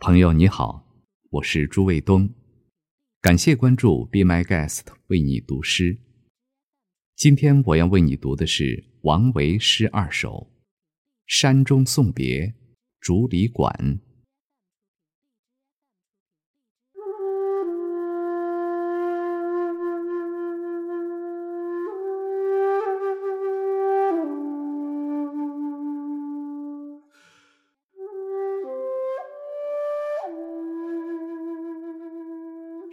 朋友你好，我是朱卫东，感谢关注 Be My Guest 为你读诗。今天我要为你读的是王维诗二首《山中送别》《竹里馆》。